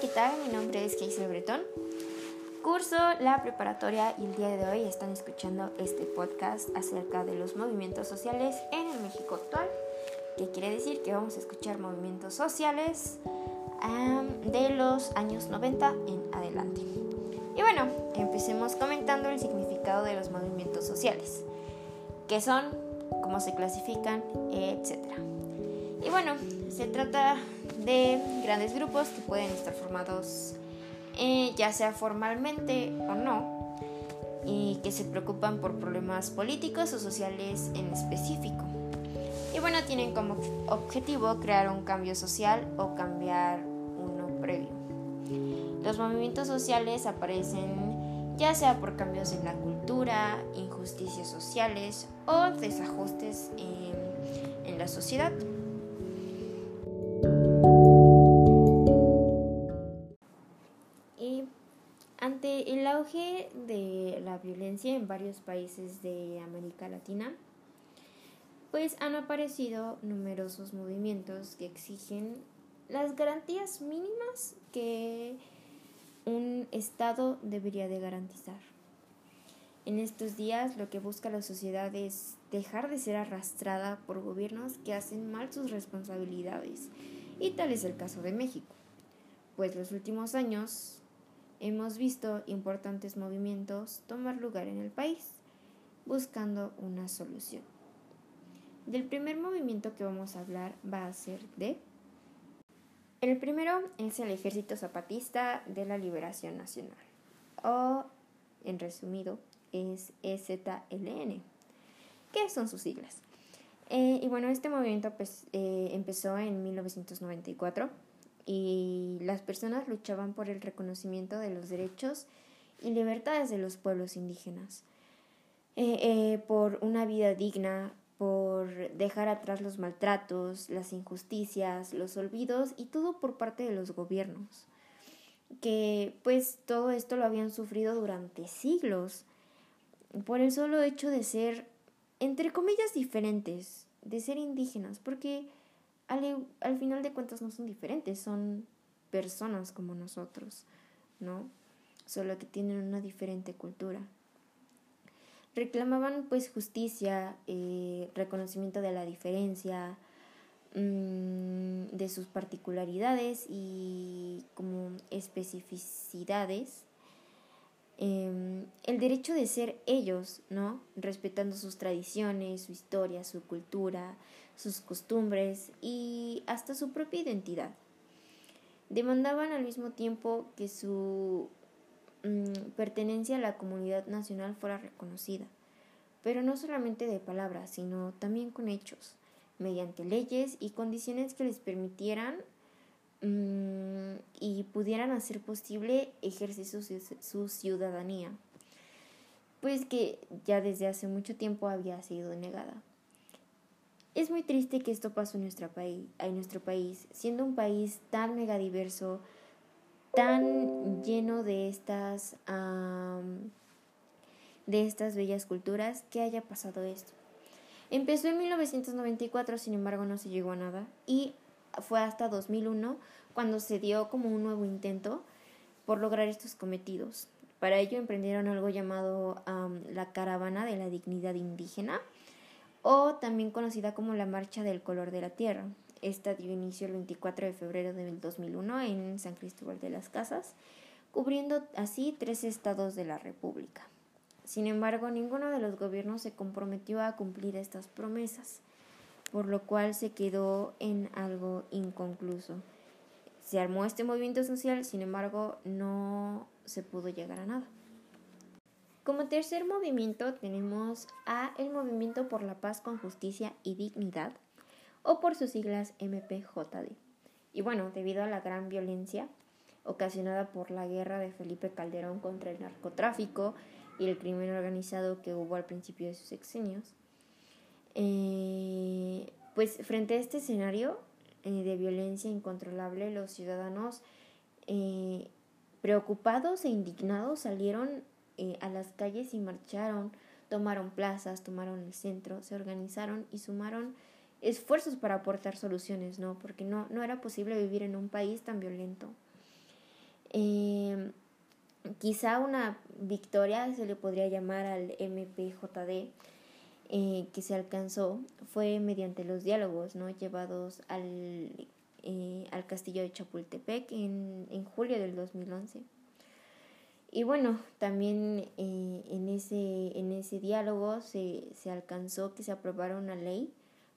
¿qué tal? Mi nombre es Keisel Bretón. Curso la preparatoria y el día de hoy están escuchando este podcast acerca de los movimientos sociales en el México actual, que quiere decir que vamos a escuchar movimientos sociales de los años 90 en adelante. Y bueno, empecemos comentando el significado de los movimientos sociales, qué son, cómo se clasifican, etc. Y bueno, se trata de grandes grupos que pueden estar formados eh, ya sea formalmente o no, y que se preocupan por problemas políticos o sociales en específico. Y bueno, tienen como objetivo crear un cambio social o cambiar uno previo. Los movimientos sociales aparecen ya sea por cambios en la cultura, injusticias sociales o desajustes en, en la sociedad. Ante el auge de la violencia en varios países de América Latina, pues han aparecido numerosos movimientos que exigen las garantías mínimas que un Estado debería de garantizar. En estos días lo que busca la sociedad es dejar de ser arrastrada por gobiernos que hacen mal sus responsabilidades, y tal es el caso de México, pues los últimos años hemos visto importantes movimientos tomar lugar en el país, buscando una solución. Del primer movimiento que vamos a hablar va a ser de... El primero es el Ejército Zapatista de la Liberación Nacional, o en resumido es EZLN. ¿Qué son sus siglas? Eh, y bueno, este movimiento pues, eh, empezó en 1994 y las personas luchaban por el reconocimiento de los derechos y libertades de los pueblos indígenas, eh, eh, por una vida digna, por dejar atrás los maltratos, las injusticias, los olvidos y todo por parte de los gobiernos, que pues todo esto lo habían sufrido durante siglos, por el solo hecho de ser, entre comillas, diferentes, de ser indígenas, porque al, final de cuentas no son diferentes, son personas como nosotros, ¿no? Solo que tienen una diferente cultura. Reclamaban pues justicia, eh, reconocimiento de la diferencia, mm, de sus particularidades y como especificidades. Em, el derecho de ser ellos, ¿no? Respetando sus tradiciones, su historia, su cultura, sus costumbres y hasta su propia identidad. Demandaban al mismo tiempo que su mm, pertenencia a la comunidad nacional fuera reconocida, pero no solamente de palabras, sino también con hechos, mediante leyes y condiciones que les permitieran mm, y pudieran hacer posible ejercer su ciudadanía, pues que ya desde hace mucho tiempo había sido negada. Es muy triste que esto pasó en nuestro país, en nuestro país, siendo un país tan megadiverso, tan lleno de estas, de estas bellas culturas, que haya pasado esto. Empezó en 1994, sin embargo no se llegó a nada, y fue hasta 2001 cuando se dio como un nuevo intento por lograr estos cometidos. Para ello emprendieron algo llamado la Caravana de la Dignidad Indígena, o también conocida como la Marcha del Color de la Tierra. Esta dio inicio el 24 de febrero del 2001 en San Cristóbal de las Casas, cubriendo así tres estados de la República. Sin embargo, ninguno de los gobiernos se comprometió a cumplir estas promesas, por lo cual se quedó en algo inconcluso. Se armó este movimiento social, sin embargo, no se pudo llegar a nada. Como tercer movimiento tenemos a el Movimiento por la Paz con Justicia y Dignidad, o por sus siglas MPJD. Y bueno, debido a la gran violencia ocasionada por la guerra de Felipe Calderón contra el narcotráfico y el crimen organizado que hubo al principio de sus sexenios, eh, pues frente a este escenario eh, de violencia incontrolable, los ciudadanos eh, preocupados e indignados salieron a las calles y marcharon, tomaron plazas, tomaron el centro, se organizaron y sumaron esfuerzos para aportar soluciones, ¿no? Porque no, no era posible vivir en un país tan violento. Quizá una victoria se le podría llamar al MPJD eh, que se alcanzó fue mediante los diálogos ¿no? llevados al, eh, al castillo de Chapultepec en, en, julio del 2011. Y bueno, también eh, en, ese, en ese diálogo se, se alcanzó que se aprobara una ley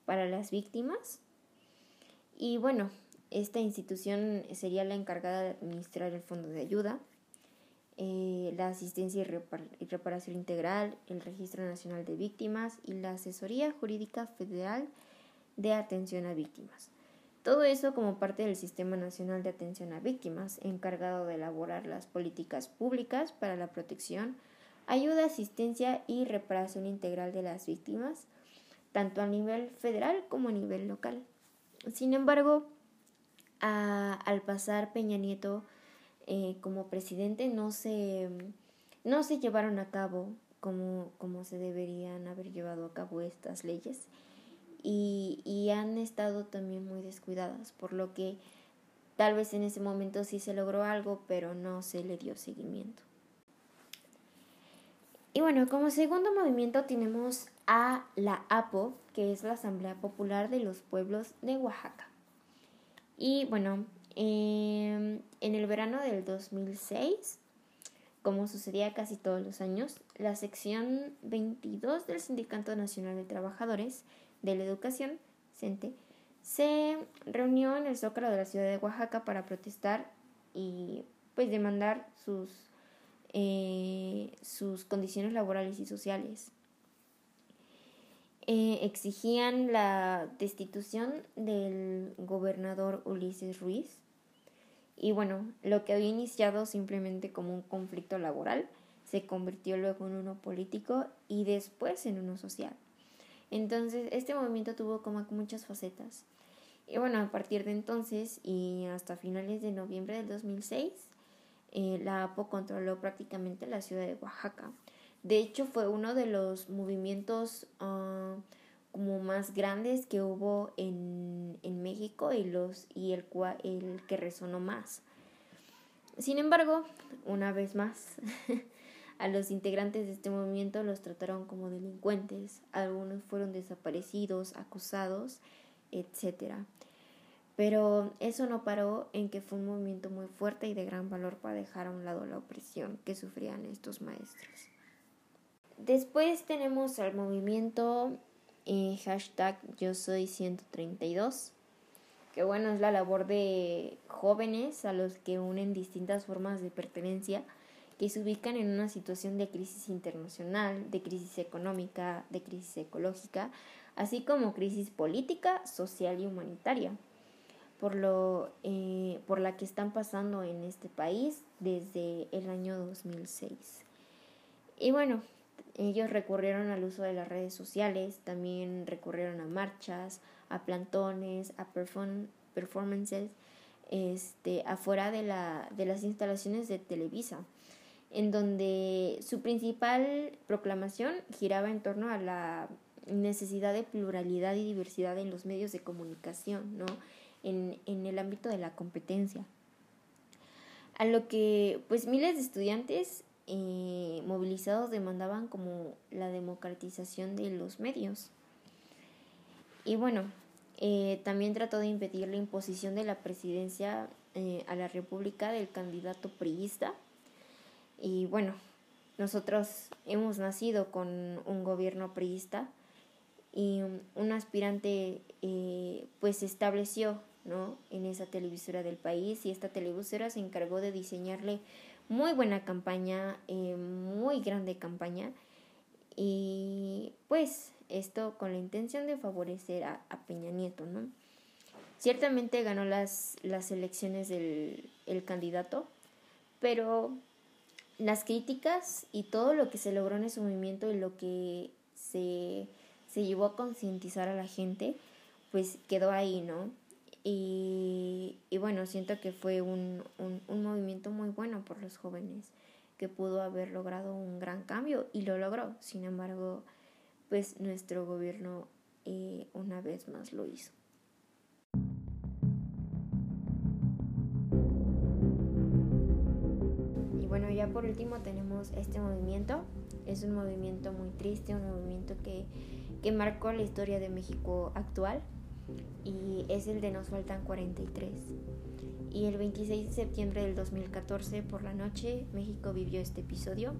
para las víctimas. Y bueno, esta institución sería la encargada de administrar el fondo de ayuda eh, la asistencia y, reparación integral, el Registro Nacional de Víctimas y la Asesoría Jurídica Federal de Atención a Víctimas. Todo eso como parte del Sistema Nacional de Atención a Víctimas, encargado de elaborar las políticas públicas para la protección, ayuda, asistencia y reparación integral de las víctimas, tanto a nivel federal como a nivel local. Sin embargo, al pasar Peña Nieto eh, como presidente no se, no se llevaron a cabo como, como se deberían haber llevado a cabo estas leyes y, y han estado también muy descuidadas, por lo que tal vez en ese momento sí se logró algo, pero no se le dio seguimiento. Y bueno, como segundo movimiento tenemos a la APO, que es la Asamblea Popular de los Pueblos de Oaxaca. Y bueno, Em, en el verano del 2006, como sucedía casi todos los años, la sección 22 del Sindicato Nacional de Trabajadores de la Educación, CENTE, se reunió en el Zócalo de la ciudad de Oaxaca para protestar y pues demandar sus, eh, sus condiciones laborales y sociales. Eh, exigían la destitución del gobernador Ulises Ruiz. Y bueno, lo que había iniciado simplemente como un conflicto laboral se convirtió luego en uno político y después en uno social. Entonces, este movimiento tuvo como muchas facetas. Y bueno, a partir de entonces y hasta finales de noviembre del 2006, eh, la APO controló prácticamente la ciudad de Oaxaca. De hecho, fue uno de los movimientos ah, más grandes que hubo en, en México y, los, y el, el que resonó más. Sin embargo, una vez más, a los integrantes de este movimiento los trataron como delincuentes, algunos fueron desaparecidos, acusados, etc. Pero eso no paró en que fue un movimiento muy fuerte y de gran valor para dejar a un lado la opresión que sufrían estos maestros. Después tenemos al movimiento eh, hashtag yo soy 132, que bueno, es la labor de jóvenes a los que unen distintas formas de pertenencia que se ubican en una situación de crisis internacional, de crisis económica, de crisis ecológica, así como crisis política, social y humanitaria, por, lo, eh, por la que están pasando en este país desde el año 2006. Y bueno, ellos recurrieron al uso de las redes sociales, también recurrieron a marchas, a plantones, a performances este, afuera de, la, de las instalaciones de Televisa, en donde su principal proclamación giraba en torno a la necesidad de pluralidad y diversidad en los medios de comunicación, ¿no? en, en el ámbito de la competencia. A lo que pues miles de estudiantes eh, movilizados demandaban como la democratización de los medios. Y bueno, eh, también trató de impedir la imposición de la presidencia eh, a la República del candidato priista. Y bueno, nosotros hemos nacido con un gobierno priista y un aspirante pues estableció ¿no? en esa televisora del país y esta televisora se encargó de diseñarle muy buena campaña, eh, muy grande campaña. Y pues esto con la intención de favorecer a, Peña Nieto, ¿no? Ciertamente ganó las, las elecciones del el candidato, pero las críticas y todo lo que se logró en ese movimiento y lo que se, se llevó a concientizar a la gente, pues quedó ahí, ¿no? Y, y bueno, siento que fue un, un, un movimiento muy bueno por los jóvenes, que pudo haber logrado un gran cambio y lo logró. Sin embargo, pues nuestro gobierno eh, una vez más lo hizo. ya por último tenemos este movimiento. Es un movimiento muy triste, un movimiento que, que marcó la historia de México actual y es el de Nos faltan 43. Y el 26 de septiembre del 2014 por la noche México vivió este episodio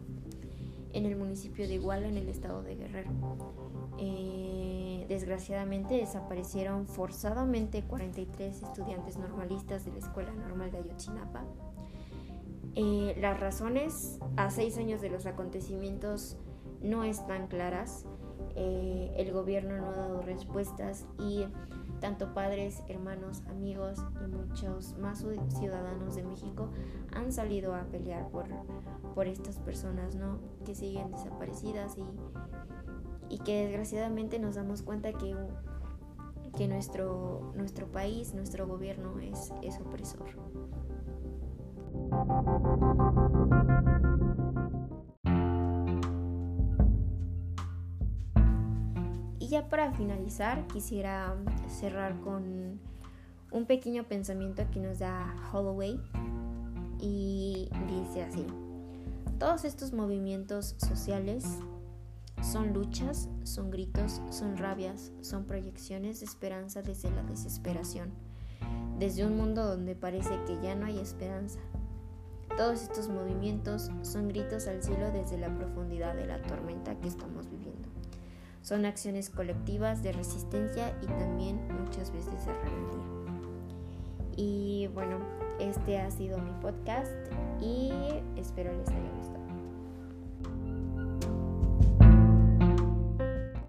en el municipio de Iguala en el estado de Guerrero. Eh, desgraciadamente desaparecieron forzadamente 43 estudiantes normalistas de la Escuela Normal de Ayotzinapa. Eh, las razones a seis años de los acontecimientos no están claras. Eh, el gobierno no ha dado respuestas y tanto padres, hermanos, amigos y muchos más ciudadanos de México han salido a pelear por, por estas personas ¿no? que siguen desaparecidas y, y que desgraciadamente nos damos cuenta que, que nuestro, nuestro país, nuestro gobierno es, es opresor. Ya para finalizar, quisiera cerrar con un pequeño pensamiento que nos da Holloway y dice así, todos estos movimientos sociales son luchas, son gritos, son rabias, son proyecciones de esperanza desde la desesperación, desde un mundo donde parece que ya no hay esperanza. Todos estos movimientos son gritos al cielo desde la profundidad de la tormenta que estamos viviendo. Son acciones colectivas de resistencia y también muchas veces de rebeldía. Y bueno, este ha sido mi podcast y espero les haya gustado.